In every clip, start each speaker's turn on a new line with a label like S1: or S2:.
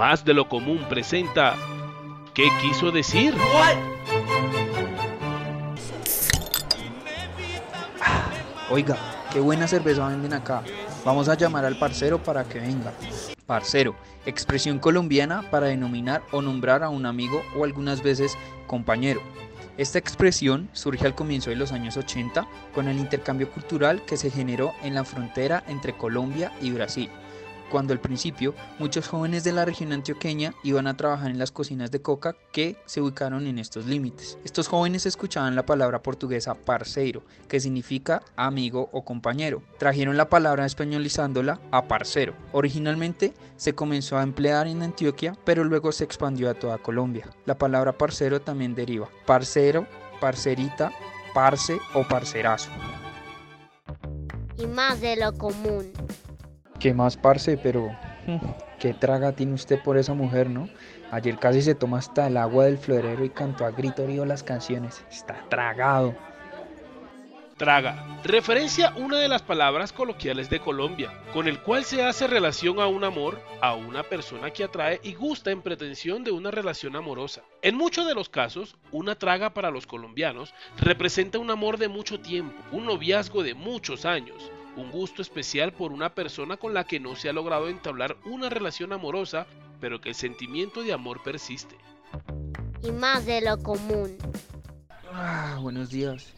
S1: Más de lo común presenta ¿Qué quiso decir?
S2: Oiga, qué buena cerveza venden acá. Vamos a llamar al parcero para que venga. Parcero, expresión colombiana para denominar o nombrar a un amigo o algunas veces compañero. Esta expresión surge al comienzo de los años 80 con el intercambio cultural que se generó en la frontera entre Colombia y Brasil cuando al principio muchos jóvenes de la región antioqueña iban a trabajar en las cocinas de coca que se ubicaron en estos límites. Estos jóvenes escuchaban la palabra portuguesa parceiro, que significa amigo o compañero. Trajeron la palabra españolizándola a parcero. Originalmente se comenzó a emplear en Antioquia, pero luego se expandió a toda Colombia. La palabra parcero también deriva parcero, parcerita, parce o parcerazo.
S3: Y más de lo común.
S2: ¿Qué más, parce? Pero, mm, ¿qué traga tiene usted por esa mujer, no? Ayer casi se toma hasta el agua del florero y cantó a grito río las canciones. Está tragado.
S1: Traga, referencia a una de las palabras coloquiales de Colombia, con el cual se hace relación a un amor, a una persona que atrae y gusta en pretensión de una relación amorosa. En muchos de los casos, una traga para los colombianos representa un amor de mucho tiempo, un noviazgo de muchos años, un gusto especial por una persona con la que no se ha logrado entablar una relación amorosa, pero que el sentimiento de amor persiste.
S3: Y más de lo común.
S2: Ah, buenos días.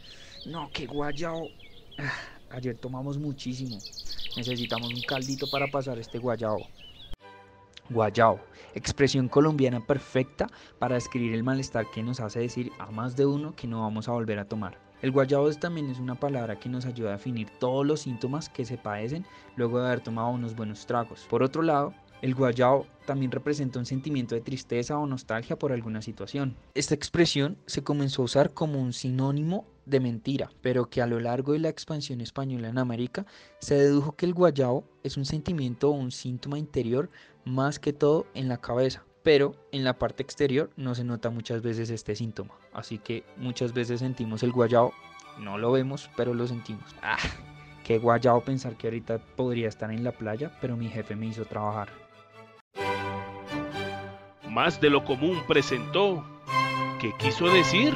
S2: No, qué guayao. Ah, ayer tomamos muchísimo. Necesitamos un caldito para pasar este guayao. Guayao, expresión colombiana perfecta para describir el malestar que nos hace decir a más de uno que no vamos a volver a tomar. El guayabo también es una palabra que nos ayuda a definir todos los síntomas que se padecen luego de haber tomado unos buenos tragos. Por otro lado, el guayao también representa un sentimiento de tristeza o nostalgia por alguna situación. Esta expresión se comenzó a usar como un sinónimo de mentira, pero que a lo largo de la expansión española en América se dedujo que el guayao es un sentimiento o un síntoma interior más que todo en la cabeza, pero en la parte exterior no se nota muchas veces este síntoma. Así que muchas veces sentimos el guayao, no lo vemos, pero lo sentimos. Ah, qué guayao pensar que ahorita podría estar en la playa, pero mi jefe me hizo trabajar.
S1: Más de lo común presentó. ¿Qué quiso decir?